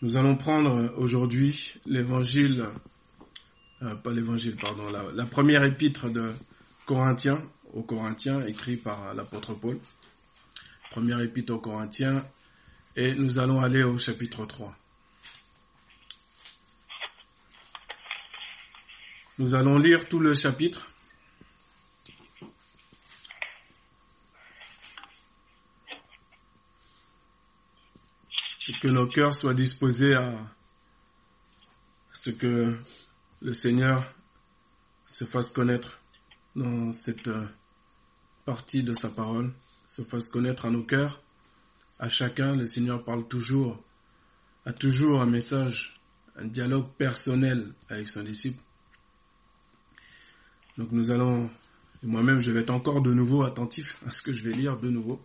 Nous allons prendre aujourd'hui l'évangile, euh, pas l'évangile, pardon, la, première épître de Corinthiens, aux Corinthiens, écrit par l'apôtre Paul. Première épître aux Corinthiens, et nous allons aller au chapitre 3. Nous allons lire tout le chapitre. Que nos cœurs soient disposés à ce que le Seigneur se fasse connaître dans cette partie de sa parole, se fasse connaître à nos cœurs. À chacun, le Seigneur parle toujours, a toujours un message, un dialogue personnel avec son disciple. Donc nous allons, moi-même je vais être encore de nouveau attentif à ce que je vais lire de nouveau,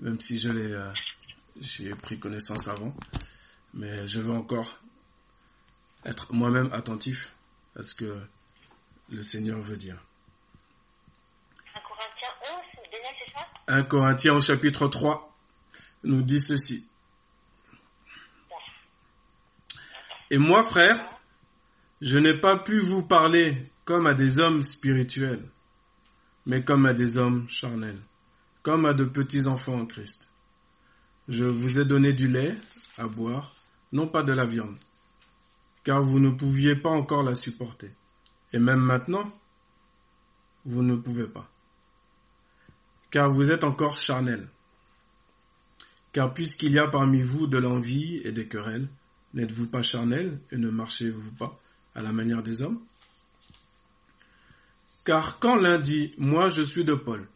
même si je euh, j'ai pris connaissance avant, mais je vais encore être moi-même attentif à ce que le Seigneur veut dire. 1 Corinthiens 11, Daniel, c'est ça? 1 Corinthiens au chapitre 3 nous dit ceci. Et moi, frère, je n'ai pas pu vous parler comme à des hommes spirituels, mais comme à des hommes charnels, comme à de petits enfants en Christ. Je vous ai donné du lait à boire, non pas de la viande, car vous ne pouviez pas encore la supporter. Et même maintenant, vous ne pouvez pas, car vous êtes encore charnels. Car puisqu'il y a parmi vous de l'envie et des querelles, n'êtes-vous pas charnels et ne marchez-vous pas à la manière des hommes? Car quand l'un dit Moi je suis de Paul,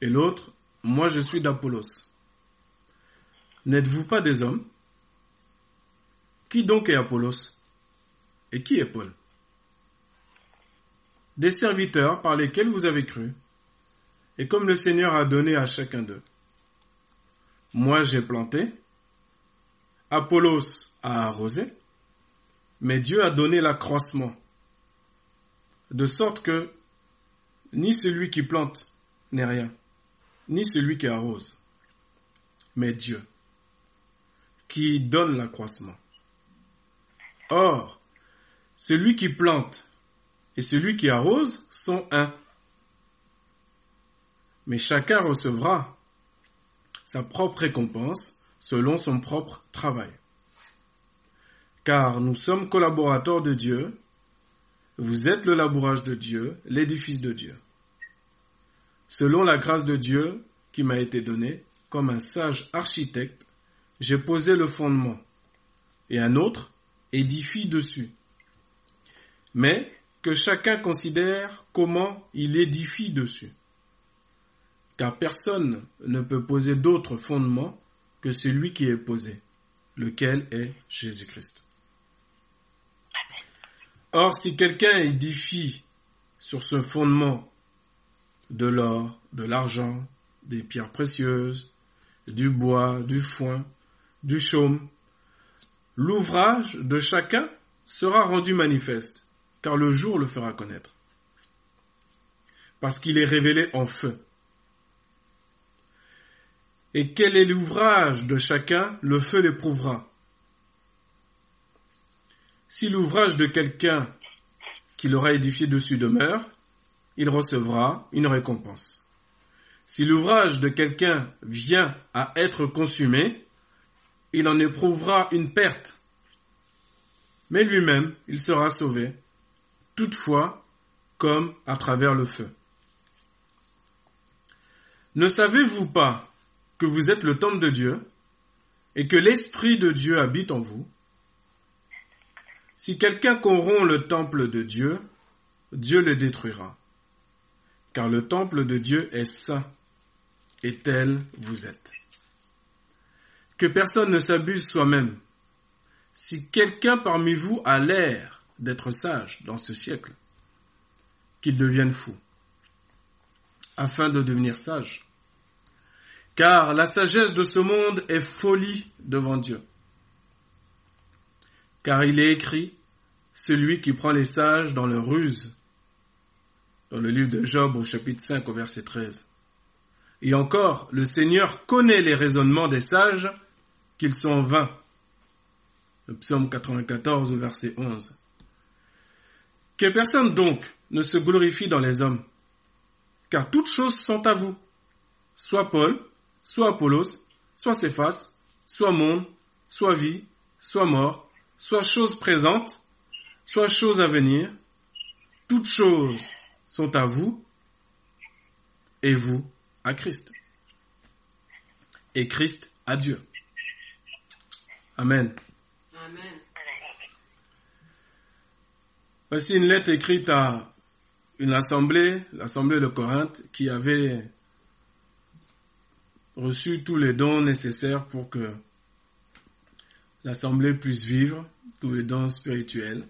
et l'autre Moi je suis d'Apollos, n'êtes-vous pas des hommes? Qui donc est Apollos? Et qui est Paul? Des serviteurs par lesquels vous avez cru, et comme le Seigneur a donné à chacun d'eux. Moi j'ai planté, Apollos a arrosé, mais Dieu a donné l'accroissement de sorte que ni celui qui plante n'est rien, ni celui qui arrose, mais Dieu, qui donne l'accroissement. Or, celui qui plante et celui qui arrose sont un. Mais chacun recevra sa propre récompense selon son propre travail. Car nous sommes collaborateurs de Dieu vous êtes le labourage de Dieu, l'édifice de Dieu. Selon la grâce de Dieu qui m'a été donnée, comme un sage architecte, j'ai posé le fondement, et un autre édifie dessus. Mais que chacun considère comment il édifie dessus. Car personne ne peut poser d'autre fondement que celui qui est posé, lequel est Jésus-Christ. Or, si quelqu'un édifie sur ce fondement de l'or, de l'argent, des pierres précieuses, du bois, du foin, du chaume, l'ouvrage de chacun sera rendu manifeste, car le jour le fera connaître, parce qu'il est révélé en feu. Et quel est l'ouvrage de chacun, le feu l'éprouvera. Si l'ouvrage de quelqu'un qu'il aura édifié dessus demeure, il recevra une récompense. Si l'ouvrage de quelqu'un vient à être consumé, il en éprouvera une perte. Mais lui-même, il sera sauvé, toutefois comme à travers le feu. Ne savez-vous pas que vous êtes le temple de Dieu et que l'Esprit de Dieu habite en vous? Si quelqu'un corrompt le temple de Dieu, Dieu le détruira. Car le temple de Dieu est saint, et tel vous êtes. Personne ne s'abuse soi-même. Si quelqu'un parmi vous a l'air d'être sage dans ce siècle, qu'il devienne fou, afin de devenir sage. Car la sagesse de ce monde est folie devant Dieu. Car il est écrit, celui qui prend les sages dans leur ruse, dans le livre de Job au chapitre 5 au verset 13. Et encore, le Seigneur connaît les raisonnements des sages, qu'ils sont vains. Le psaume 94, verset 11. Que personne donc ne se glorifie dans les hommes, car toutes choses sont à vous. Soit Paul, soit Apollos, soit Céphas, soit monde, soit vie, soit mort, soit choses présentes, soit choses à venir. Toutes choses sont à vous et vous à Christ. Et Christ à Dieu. Amen. Amen. Voici une lettre écrite à une assemblée, l'assemblée de Corinthe, qui avait reçu tous les dons nécessaires pour que l'assemblée puisse vivre, tous les dons spirituels.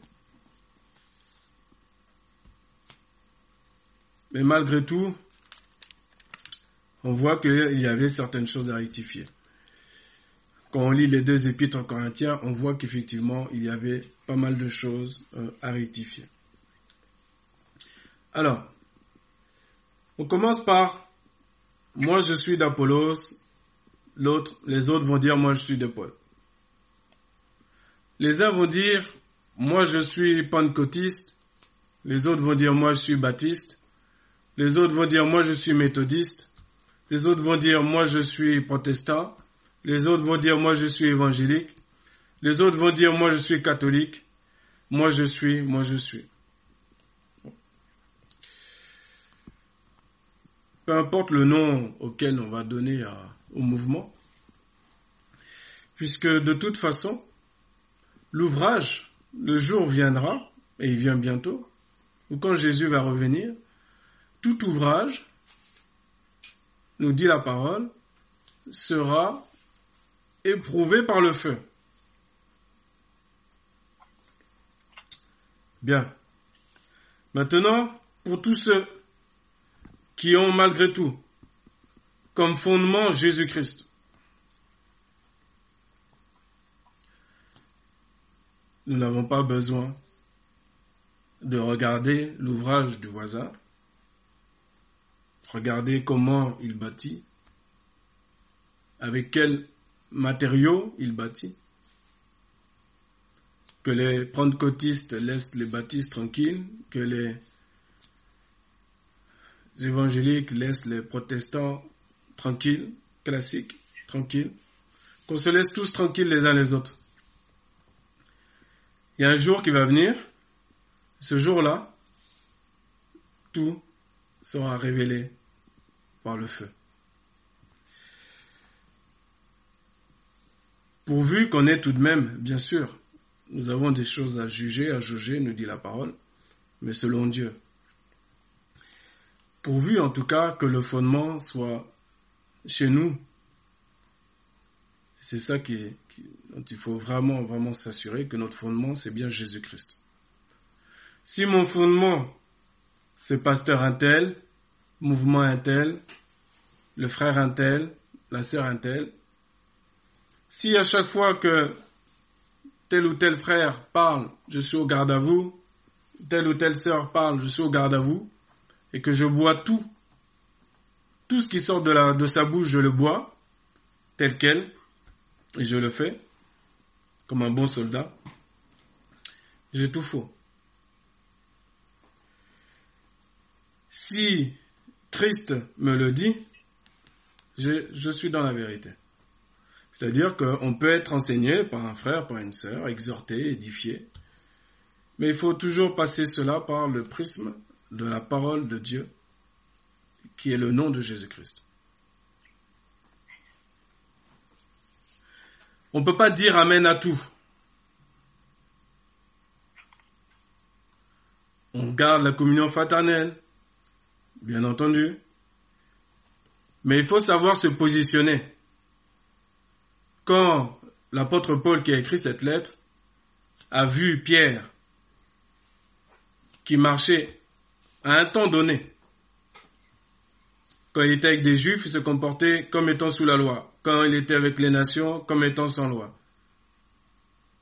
Mais malgré tout, on voit qu'il y avait certaines choses à rectifier. Quand on lit les deux épîtres corinthiens, on voit qu'effectivement, il y avait pas mal de choses euh, à rectifier. Alors, on commence par moi je suis d'Apollos, l'autre, les autres vont dire moi je suis de Paul. Les uns vont dire moi je suis pentecôtiste, les autres vont dire moi je suis baptiste, les autres vont dire moi je suis méthodiste, les autres vont dire moi je suis protestant, les autres vont dire moi je suis évangélique, les autres vont dire moi je suis catholique, moi je suis, moi je suis. Peu importe le nom auquel on va donner au mouvement, puisque de toute façon, l'ouvrage, le jour viendra, et il vient bientôt, ou quand Jésus va revenir, tout ouvrage, nous dit la parole, sera éprouvé par le feu. Bien. Maintenant, pour tous ceux qui ont malgré tout comme fondement Jésus-Christ, nous n'avons pas besoin de regarder l'ouvrage du voisin, regarder comment il bâtit, avec quels matériaux il bâtit, que les pentecôtistes laissent les baptistes tranquilles, que les évangéliques laissent les protestants tranquilles, classiques, tranquilles, qu'on se laisse tous tranquilles les uns les autres. Il y a un jour qui va venir, ce jour-là, tout sera révélé par le feu. Pourvu qu'on ait tout de même, bien sûr, nous avons des choses à juger, à juger, nous dit la parole, mais selon Dieu. Pourvu en tout cas que le fondement soit chez nous. C'est ça qui dont il faut vraiment, vraiment s'assurer que notre fondement, c'est bien Jésus-Christ. Si mon fondement, c'est pasteur un tel, mouvement un tel, le frère un tel, la sœur un tel, si à chaque fois que tel ou tel frère parle, je suis au garde à vous, telle ou telle sœur parle, je suis au garde à vous, et que je bois tout, tout ce qui sort de, sa bouche, je le bois, tel quel, et je le fais, comme un bon soldat, j'ai tout faux. Si Christ me le dit, je suis dans la vérité. C'est-à-dire qu'on peut être enseigné par un frère, par une sœur, exhorté, édifié, mais il faut toujours passer cela par le prisme de la parole de Dieu, qui est le nom de Jésus-Christ. On ne peut pas dire Amen à tout. On garde la communion fraternelle, bien entendu, mais il faut savoir se positionner. Quand l'apôtre Paul qui a écrit cette lettre a vu Pierre qui marchait à un temps donné, quand il était avec des juifs, il se comportait comme étant sous la loi. Quand il était avec les nations, comme étant sans loi.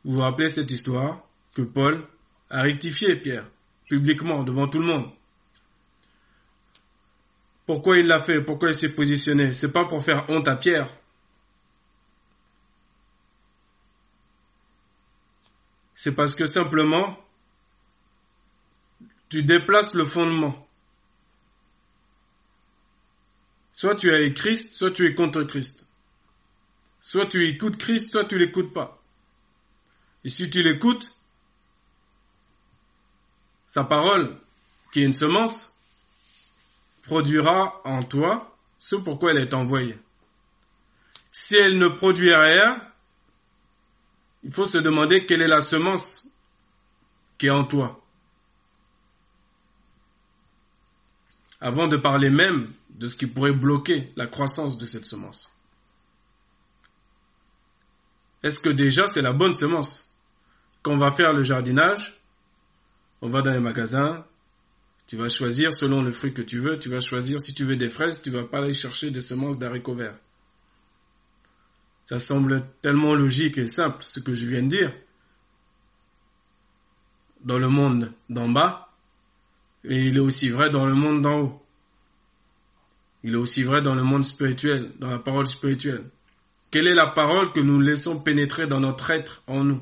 Vous vous rappelez cette histoire que Paul a rectifié Pierre, publiquement, devant tout le monde. Pourquoi il l'a fait? Pourquoi il s'est positionné? C'est pas pour faire honte à Pierre. C'est parce que simplement, tu déplaces le fondement. Soit tu es avec Christ, soit tu es contre Christ. Soit tu écoutes Christ, soit tu l'écoutes pas. Et si tu l'écoutes, sa parole, qui est une semence, produira en toi ce pourquoi elle est envoyée. Si elle ne produit rien, il faut se demander quelle est la semence qui est en toi. Avant de parler même de ce qui pourrait bloquer la croissance de cette semence. Est-ce que déjà c'est la bonne semence Quand on va faire le jardinage, on va dans les magasins, tu vas choisir selon le fruit que tu veux, tu vas choisir si tu veux des fraises, tu vas pas aller chercher des semences d'haricots verts. Ça semble tellement logique et simple ce que je viens de dire. Dans le monde d'en bas, et il est aussi vrai dans le monde d'en haut. Il est aussi vrai dans le monde spirituel, dans la parole spirituelle. Quelle est la parole que nous laissons pénétrer dans notre être en nous?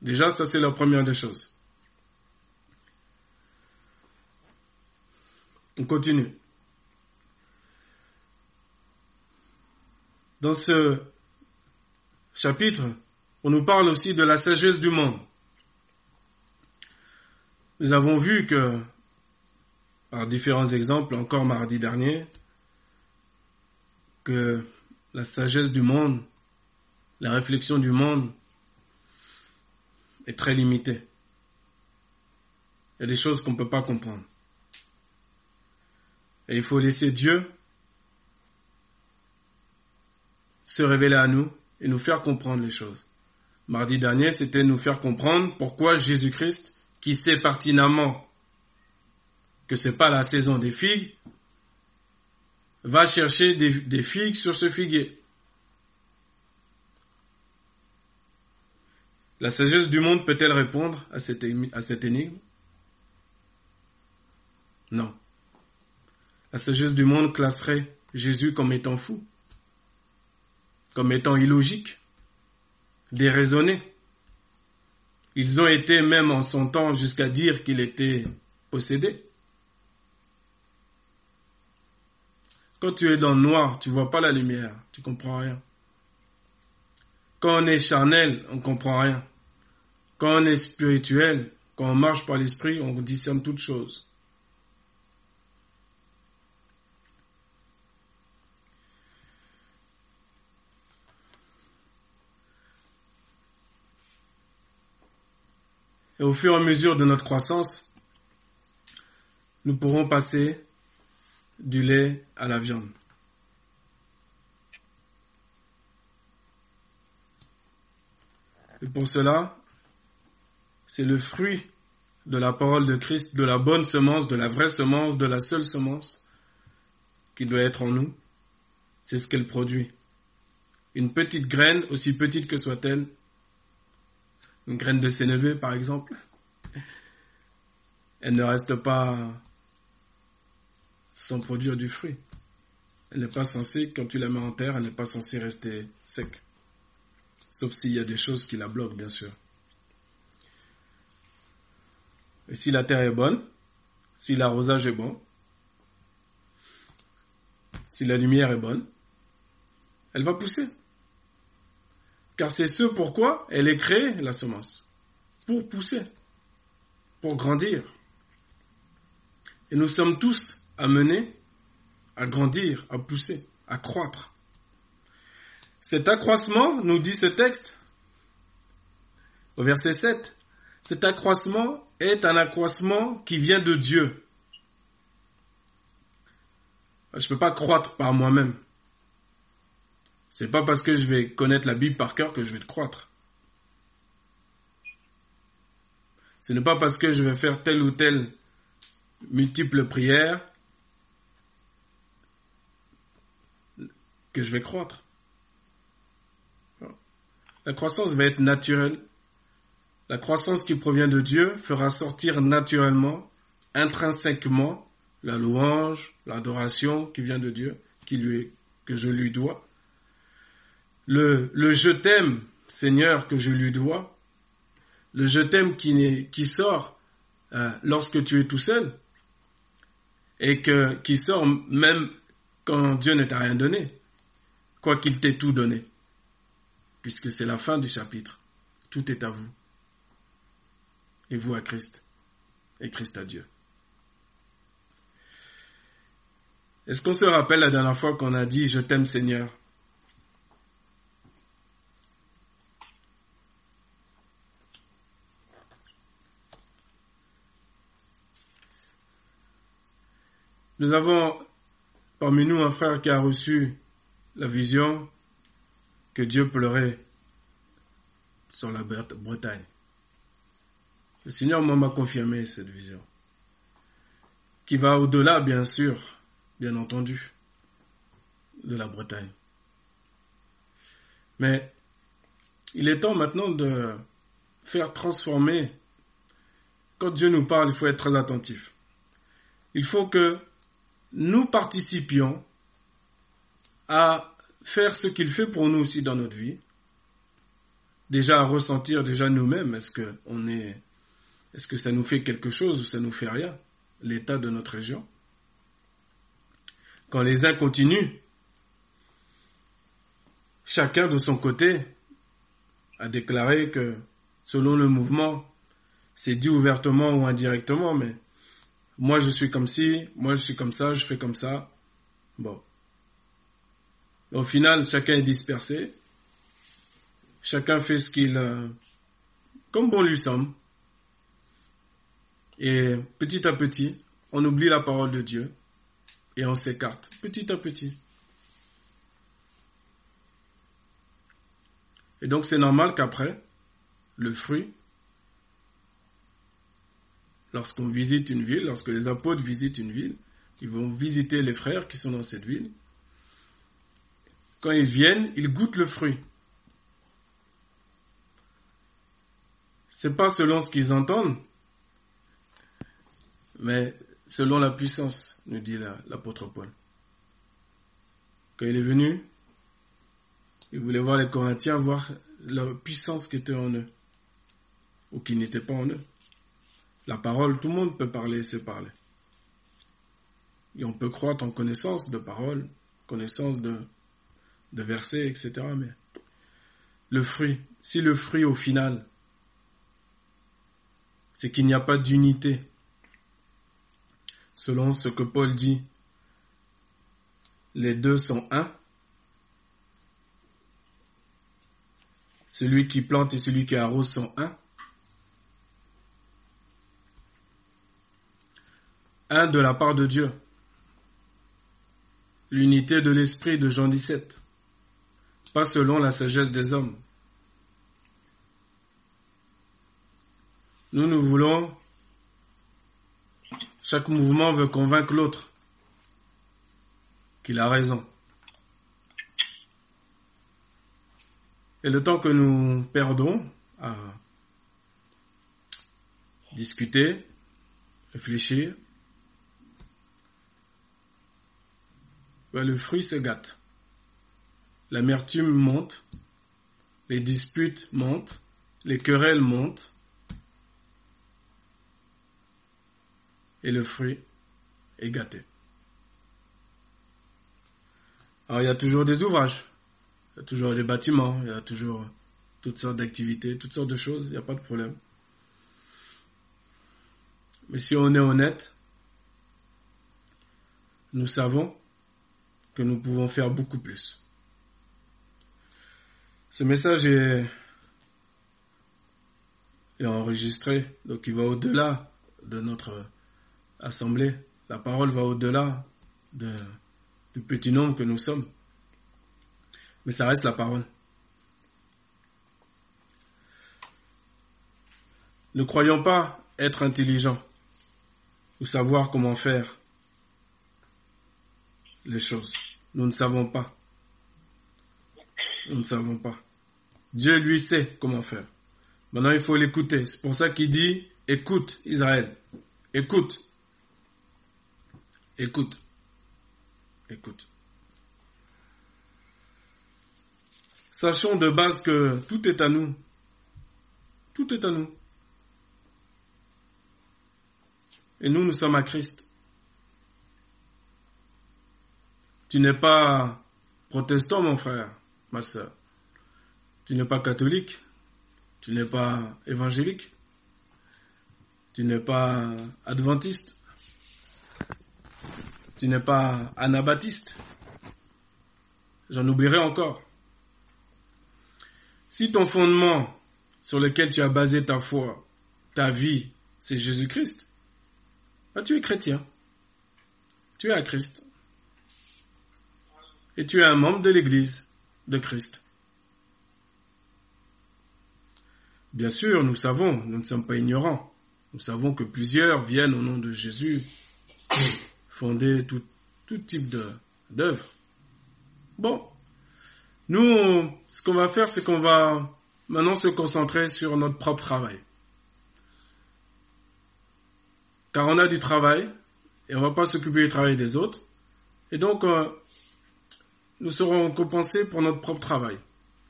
Déjà, ça c'est la première des choses. On continue. Dans ce chapitre, on nous parle aussi de la sagesse du monde. Nous avons vu que, par différents exemples, encore mardi dernier, que la sagesse du monde, la réflexion du monde est très limitée. Il y a des choses qu'on ne peut pas comprendre. Et il faut laisser Dieu se révéler à nous et nous faire comprendre les choses. Mardi dernier, c'était nous faire comprendre pourquoi Jésus-Christ, qui sait pertinemment que c'est pas la saison des figues, va chercher des, figues sur ce figuier. La sagesse du monde peut-elle répondre à cette, à cette énigme? Non. La sagesse du monde classerait Jésus comme étant fou comme étant illogique, déraisonné. Ils ont été même en son temps jusqu'à dire qu'il était possédé. Quand tu es dans le noir, tu vois pas la lumière, tu comprends rien. Quand on est charnel, on comprend rien. Quand on est spirituel, quand on marche par l'esprit, on discerne toutes choses. Et au fur et à mesure de notre croissance, nous pourrons passer du lait à la viande. Et pour cela, c'est le fruit de la parole de Christ, de la bonne semence, de la vraie semence, de la seule semence qui doit être en nous. C'est ce qu'elle produit. Une petite graine, aussi petite que soit-elle, une graine de sénévé par exemple, elle ne reste pas sans produire du fruit. Elle n'est pas censée, quand tu la mets en terre, elle n'est pas censée rester sec. Sauf s'il y a des choses qui la bloquent, bien sûr. Et si la terre est bonne, si l'arrosage est bon, si la lumière est bonne, elle va pousser. Car c'est ce pourquoi elle est créée, la semence. Pour pousser. Pour grandir. Et nous sommes tous amenés à grandir, à pousser, à croître. Cet accroissement, nous dit ce texte, au verset 7, cet accroissement est un accroissement qui vient de Dieu. Je ne peux pas croître par moi-même. C'est pas parce que je vais connaître la Bible par cœur que je vais te croître. Ce n'est pas parce que je vais faire telle ou telle multiple prière que je vais croître. La croissance va être naturelle. La croissance qui provient de Dieu fera sortir naturellement, intrinsèquement, la louange, l'adoration qui vient de Dieu, qui lui, que je lui dois, le, je t'aime Seigneur que je lui dois, le je t'aime qui, qui sort euh, lorsque tu es tout seul et que qui sort même quand Dieu ne t'a rien donné, quoi qu'il t'ait tout donné, puisque c'est la fin du chapitre. Tout est à vous. Et vous à Christ. Et Christ à Dieu. Est-ce qu'on se rappelle la dernière fois qu'on a dit Je t'aime Seigneur Nous avons parmi nous un frère qui a reçu la vision que Dieu pleurait sur la Bretagne. Le Seigneur m'a confirmé cette vision, qui va au-delà, bien sûr, bien entendu, de la Bretagne. Mais il est temps maintenant de faire transformer. Quand Dieu nous parle, il faut être très attentif. Il faut que nous participions à faire ce qu'il fait pour nous aussi dans notre vie. Déjà à ressentir déjà nous-mêmes, est-ce que on est, est-ce que ça nous fait quelque chose ou ça nous fait rien, l'état de notre région? Quand les uns continuent, chacun de son côté a déclaré que selon le mouvement, c'est dit ouvertement ou indirectement, mais moi je suis comme ci, moi je suis comme ça, je fais comme ça. Bon. Au final, chacun est dispersé. Chacun fait ce qu'il, euh, comme bon lui semble. Et petit à petit, on oublie la parole de Dieu et on s'écarte, petit à petit. Et donc c'est normal qu'après, le fruit lorsqu'on visite une ville, lorsque les apôtres visitent une ville, ils vont visiter les frères qui sont dans cette ville. Quand ils viennent, ils goûtent le fruit. C'est pas selon ce qu'ils entendent, mais selon la puissance, nous dit l'apôtre Paul. Quand il est venu, il voulait voir les Corinthiens, voir la puissance qui était en eux, ou qui n'était pas en eux. La parole, tout le monde peut parler, c'est parler. Et on peut croître en connaissance de parole, connaissance de, de versets, etc. Mais le fruit, si le fruit au final, c'est qu'il n'y a pas d'unité, selon ce que Paul dit, les deux sont un. Celui qui plante et celui qui arrose sont un. Un de la part de Dieu. L'unité de l'esprit de Jean 17, pas selon la sagesse des hommes. Nous, nous voulons, chaque mouvement veut convaincre l'autre qu'il a raison. Et le temps que nous perdons à discuter, réfléchir, Ben, le fruit se gâte. L'amertume monte, les disputes montent, les querelles montent, et le fruit est gâté. Alors il y a toujours des ouvrages, il y a toujours des bâtiments, il y a toujours toutes sortes d'activités, toutes sortes de choses, il n'y a pas de problème. Mais si on est honnête, nous savons que nous pouvons faire beaucoup plus. Ce message est, enregistré, donc il va au-delà de notre assemblée. La parole va au-delà de, du petit nombre que nous sommes. Mais ça reste la parole. Ne croyons pas être intelligents ou savoir comment faire les choses. Nous ne savons pas. Nous ne savons pas. Dieu lui sait comment faire. Maintenant, il faut l'écouter. C'est pour ça qu'il dit, écoute Israël. Écoute. Écoute. Écoute. sachons de base que tout est à nous. Tout est à nous. Et nous, nous sommes à Christ. Tu n'es pas protestant, mon frère, ma soeur. Tu n'es pas catholique. Tu n'es pas évangélique. Tu n'es pas adventiste. Tu n'es pas anabaptiste. J'en oublierai encore. Si ton fondement sur lequel tu as basé ta foi, ta vie, c'est Jésus-Christ, bah, tu es chrétien. Tu es à Christ. Et tu es un membre de l'Église de Christ. Bien sûr, nous savons, nous ne sommes pas ignorants. Nous savons que plusieurs viennent au nom de Jésus fonder tout, type d'œuvre. Bon, nous, ce qu'on va faire, c'est qu'on va maintenant se concentrer sur notre propre travail. Car on a du travail et on va pas s'occuper du travail des autres. Et donc, euh, nous serons compensés pour notre propre travail,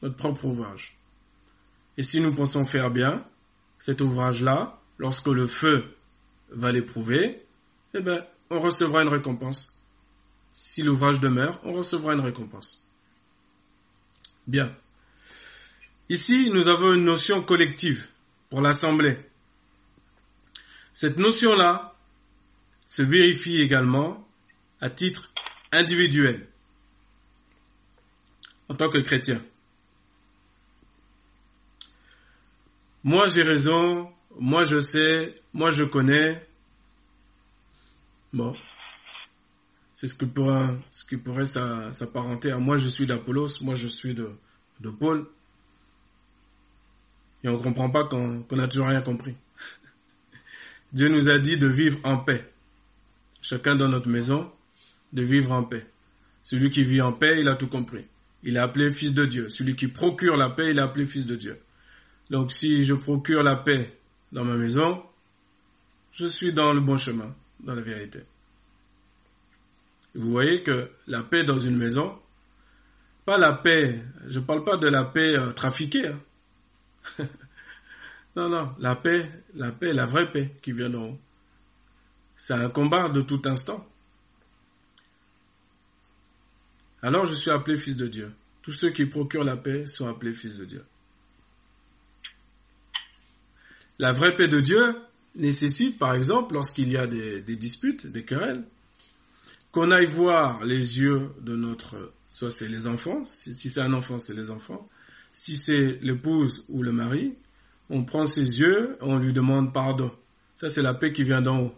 notre propre ouvrage. Et si nous pensons faire bien cet ouvrage-là, lorsque le feu va l'éprouver, eh ben, on recevra une récompense. Si l'ouvrage demeure, on recevra une récompense. Bien. Ici, nous avons une notion collective pour l'Assemblée. Cette notion-là se vérifie également à titre individuel en tant que chrétien. Moi j'ai raison, moi je sais, moi je connais. Bon. C'est ce que pourrait, ce qui pourrait s'apparenter à moi je suis d'Apollos, moi je suis de, de Paul. Et on ne comprend pas qu'on n'a toujours rien compris. Dieu nous a dit de vivre en paix. Chacun dans notre maison, de vivre en paix. Celui qui vit en paix, il a tout compris. Il est appelé fils de Dieu. Celui qui procure la paix, il est appelé fils de Dieu. Donc si je procure la paix dans ma maison, je suis dans le bon chemin, dans la vérité. Vous voyez que la paix dans une maison, pas la paix, je ne parle pas de la paix euh, trafiquée. Hein. non, non, la paix, la paix, la vraie paix qui vient d'en haut. C'est un combat de tout instant. Alors je suis appelé fils de Dieu. Tous ceux qui procurent la paix sont appelés fils de Dieu. La vraie paix de Dieu nécessite, par exemple, lorsqu'il y a des, disputes, des querelles, qu'on aille voir les yeux de notre, soit c'est les enfants, si, c'est un enfant, c'est les enfants, si c'est l'épouse ou le mari, on prend ses yeux, on lui demande pardon. Ça, c'est la paix qui vient d'en haut.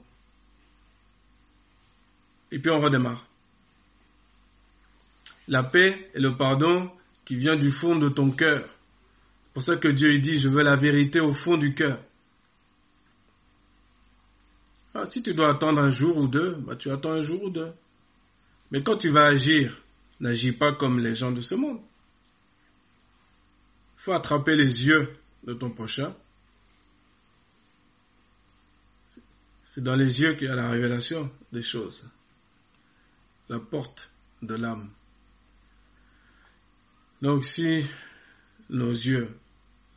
Et puis on redémarre. La paix et le pardon qui vient du fond de ton cœur. C'est pour ça que Dieu dit, je veux la vérité au fond du cœur. Ah, si tu dois attendre un jour ou deux, bah, tu attends un jour ou deux. Mais quand tu vas agir, n'agis pas comme les gens de ce monde. Il faut attraper les yeux de ton prochain. C'est dans les yeux qu'il y a la révélation des choses. La porte de l'âme. Donc si nos yeux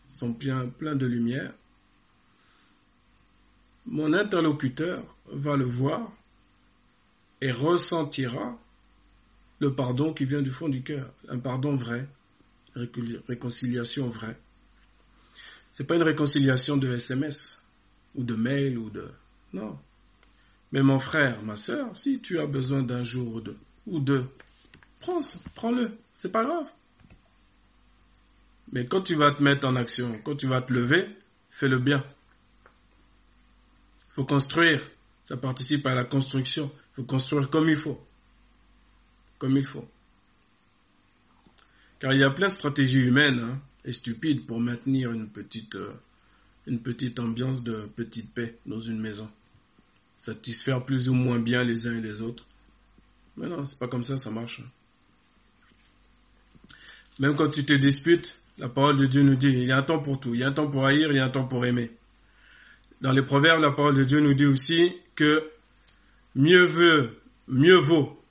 sont bien pleins de lumière, mon interlocuteur va le voir et ressentira le pardon qui vient du fond du cœur, un pardon vrai, réconciliation vraie. C'est pas une réconciliation de SMS ou de mail ou de non. Mais mon frère, ma soeur, si tu as besoin d'un jour ou deux, ou deux, prends, prends-le, c'est pas grave. Mais quand tu vas te mettre en action, quand tu vas te lever, fais-le bien faut construire. Ça participe à la construction. Il faut construire comme il faut. Comme il faut. Car il y a plein de stratégies humaines hein, et stupides pour maintenir une petite, euh, une petite ambiance de petite paix dans une maison. Satisfaire plus ou moins bien les uns et les autres. Mais non, c'est pas comme ça, ça marche. Même quand tu te disputes, la parole de Dieu nous dit, il y a un temps pour tout. Il y a un temps pour haïr, il y a un temps pour aimer. Dans les proverbes, la parole de Dieu nous dit aussi que mieux veut, mieux vaut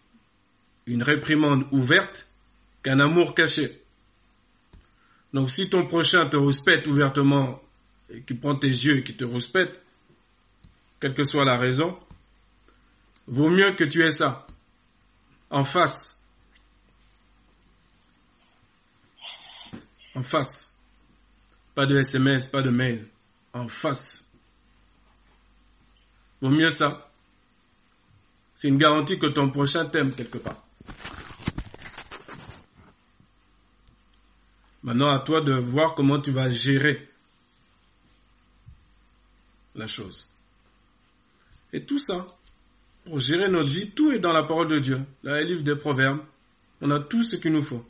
une réprimande ouverte qu'un amour caché. Donc si ton prochain te respecte ouvertement et qui prend tes yeux et qui te respecte, quelle que soit la raison, vaut mieux que tu aies ça en face. En face. Pas de SMS, pas de mail. En face. Vaut mieux ça. C'est une garantie que ton prochain t'aime quelque part. Maintenant, à toi de voir comment tu vas gérer la chose. Et tout ça, pour gérer notre vie, tout est dans la parole de Dieu. Là, le livre des Proverbes, on a tout ce qu'il nous faut.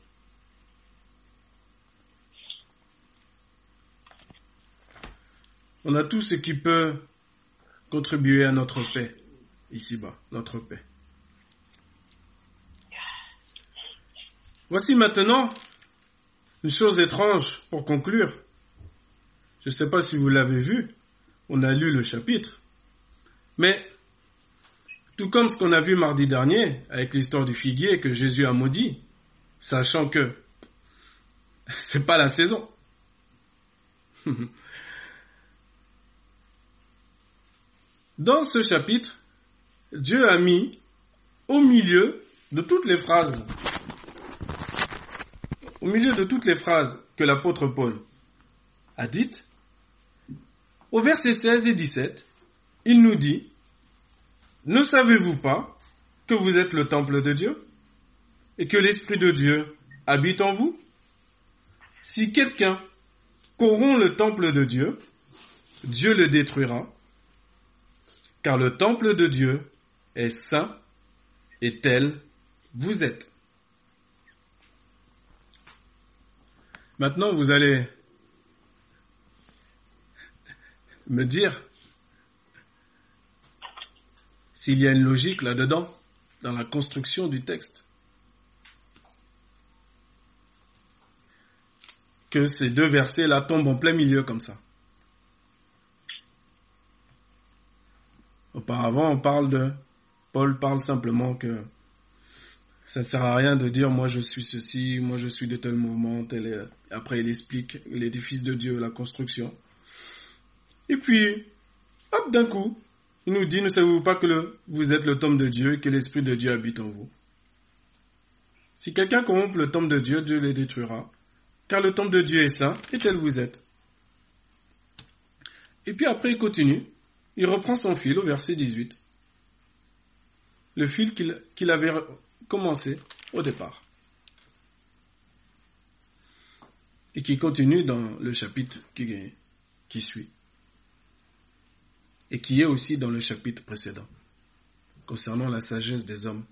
On a tout ce qui peut contribuer à notre paix, ici-bas, notre paix. Voici maintenant une chose étrange pour conclure. Je ne sais pas si vous l'avez vu, on a lu le chapitre, mais tout comme ce qu'on a vu mardi dernier avec l'histoire du figuier que Jésus a maudit, sachant que c'est pas la saison. Dans ce chapitre, Dieu a mis au milieu de toutes les phrases, au milieu de toutes les phrases que l'apôtre Paul a dites, au verset 16 et 17, il nous dit, ne savez-vous pas que vous êtes le temple de Dieu et que l'Esprit de Dieu habite en vous? Si quelqu'un corrompt le temple de Dieu, Dieu le détruira car le temple de Dieu est saint et tel vous êtes. Maintenant, vous allez me dire s'il y a une logique là-dedans, dans la construction du texte. Que ces deux versets-là tombent en plein milieu comme ça. Auparavant, on parle de, Paul parle simplement que ça sert à rien de dire moi je suis ceci, moi je suis de tel mouvement, tel après il explique l'édifice de Dieu, la construction. Et puis, hop, d'un coup, il nous dit, ne savez-vous pas que vous êtes le temple de Dieu et que l'Esprit de Dieu habite en vous? Si quelqu'un corrompt le temple de Dieu, Dieu le détruira, car le temple de Dieu est saint et tel vous êtes. Et puis après, il continue. Il reprend son fil au verset 18. Le fil qu'il avait commencé au départ. Et qui continue dans le chapitre qui, suit. Et qui est aussi dans le chapitre précédent. Concernant la sagesse des hommes.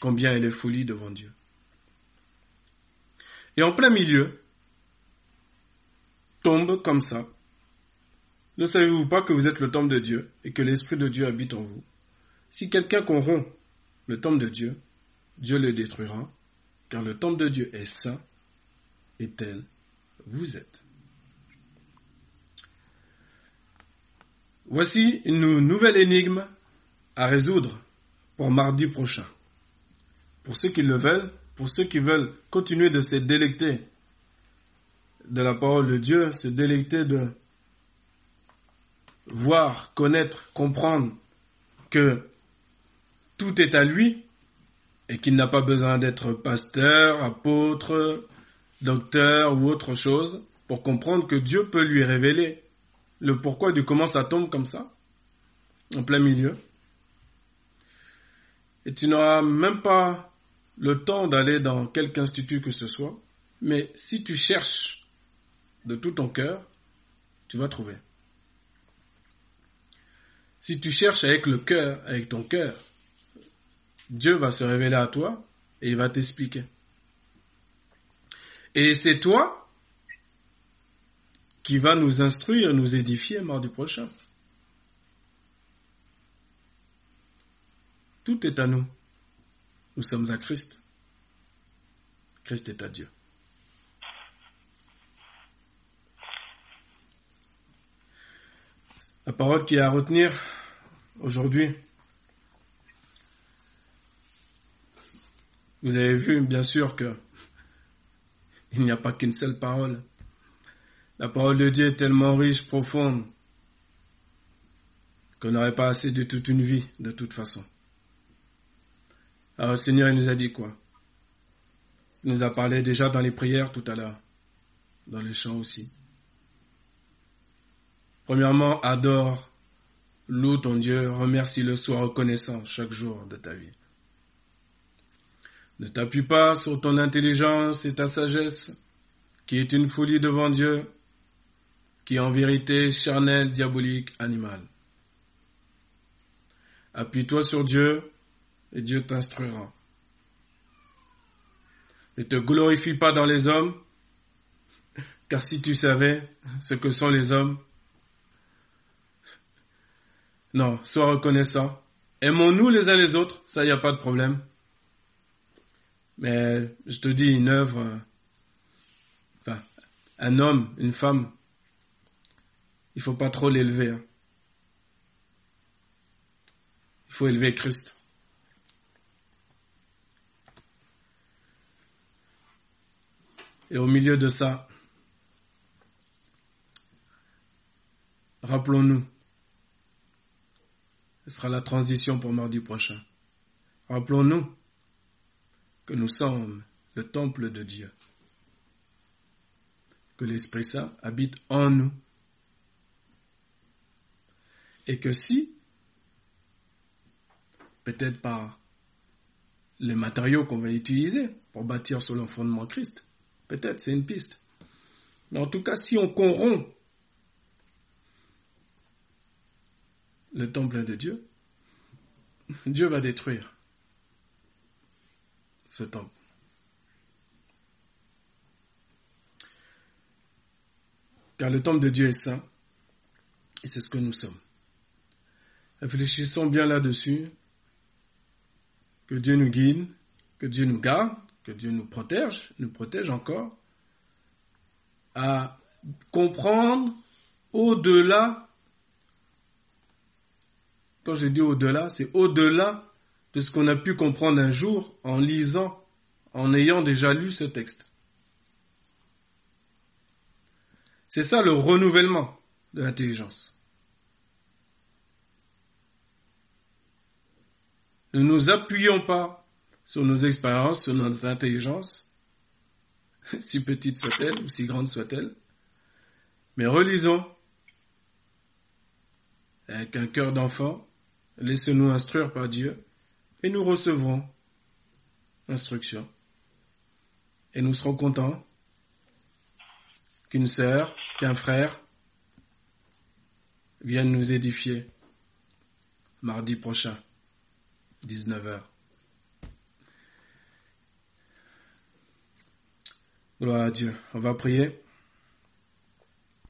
Combien elle est folie devant Dieu. Et en plein milieu, tombe comme ça ne savez-vous pas que vous êtes le temple de Dieu et que l'Esprit de Dieu habite en vous? Si quelqu'un corrompt le temple de Dieu, Dieu le détruira, car le temple de Dieu est saint et tel vous êtes. Voici une nouvelle énigme à résoudre pour mardi prochain. Pour ceux qui le veulent, pour ceux qui veulent continuer de se délecter de la parole de Dieu, se délecter de voir, connaître, comprendre que tout est à lui et qu'il n'a pas besoin d'être pasteur, apôtre, docteur ou autre chose pour comprendre que Dieu peut lui révéler le pourquoi du comment ça tombe comme ça, en plein milieu. Et tu n'auras même pas le temps d'aller dans quelque institut que ce soit, mais si tu cherches de tout ton cœur, tu vas trouver. Si tu cherches avec le cœur, avec ton cœur, Dieu va se révéler à toi et il va t'expliquer. Et c'est toi qui va nous instruire, nous édifier mardi prochain. Tout est à nous. Nous sommes à Christ. Christ est à Dieu. La parole qui est à retenir aujourd'hui. Vous avez vu, bien sûr, que Il n'y a pas qu'une seule parole. La parole de Dieu est tellement riche, profonde, qu'on n'aurait pas assez de toute une vie, de toute façon. Alors, Seigneur, il nous a dit quoi? Il nous a parlé déjà dans les prières tout à l'heure, dans les chants aussi. Premièrement, adore, loue ton Dieu, remercie-le, sois reconnaissant chaque jour de ta vie. Ne t'appuie pas sur ton intelligence et ta sagesse, qui est une folie devant Dieu, qui est en vérité charnel, diabolique, animal. Appuie-toi sur Dieu et Dieu t'instruira. Ne te glorifie pas dans les hommes, car si tu savais ce que sont les hommes, non, sois reconnaissant. Aimons-nous les uns les autres, ça y a pas de problème. Mais je te dis une œuvre, enfin, un homme, une femme, il faut pas trop l'élever. Hein. Il faut élever Christ. Et au milieu de ça, rappelons-nous, ce sera la transition pour mardi prochain. Rappelons-nous que nous sommes le temple de Dieu, que l'Esprit Saint habite en nous, et que si, peut-être par les matériaux qu'on va utiliser pour bâtir sur le fondement Christ, peut-être c'est une piste. Mais en tout cas, si on corrompt le temple de Dieu, Dieu va détruire ce temple. Car le temple de Dieu est saint, et c'est ce que nous sommes. Réfléchissons bien là-dessus, que Dieu nous guide, que Dieu nous garde, que Dieu nous protège, nous protège encore, à comprendre au-delà quand je dis au-delà, c'est au-delà de ce qu'on a pu comprendre un jour en lisant, en ayant déjà lu ce texte. C'est ça le renouvellement de l'intelligence. Ne nous appuyons pas sur nos expériences, sur notre intelligence, si petite soit-elle ou si grande soit-elle, mais relisons avec un cœur d'enfant Laissez-nous instruire par Dieu et nous recevrons l'instruction. Et nous serons contents qu'une sœur, qu'un frère vienne nous édifier mardi prochain, 19h. Gloire à Dieu. On va prier.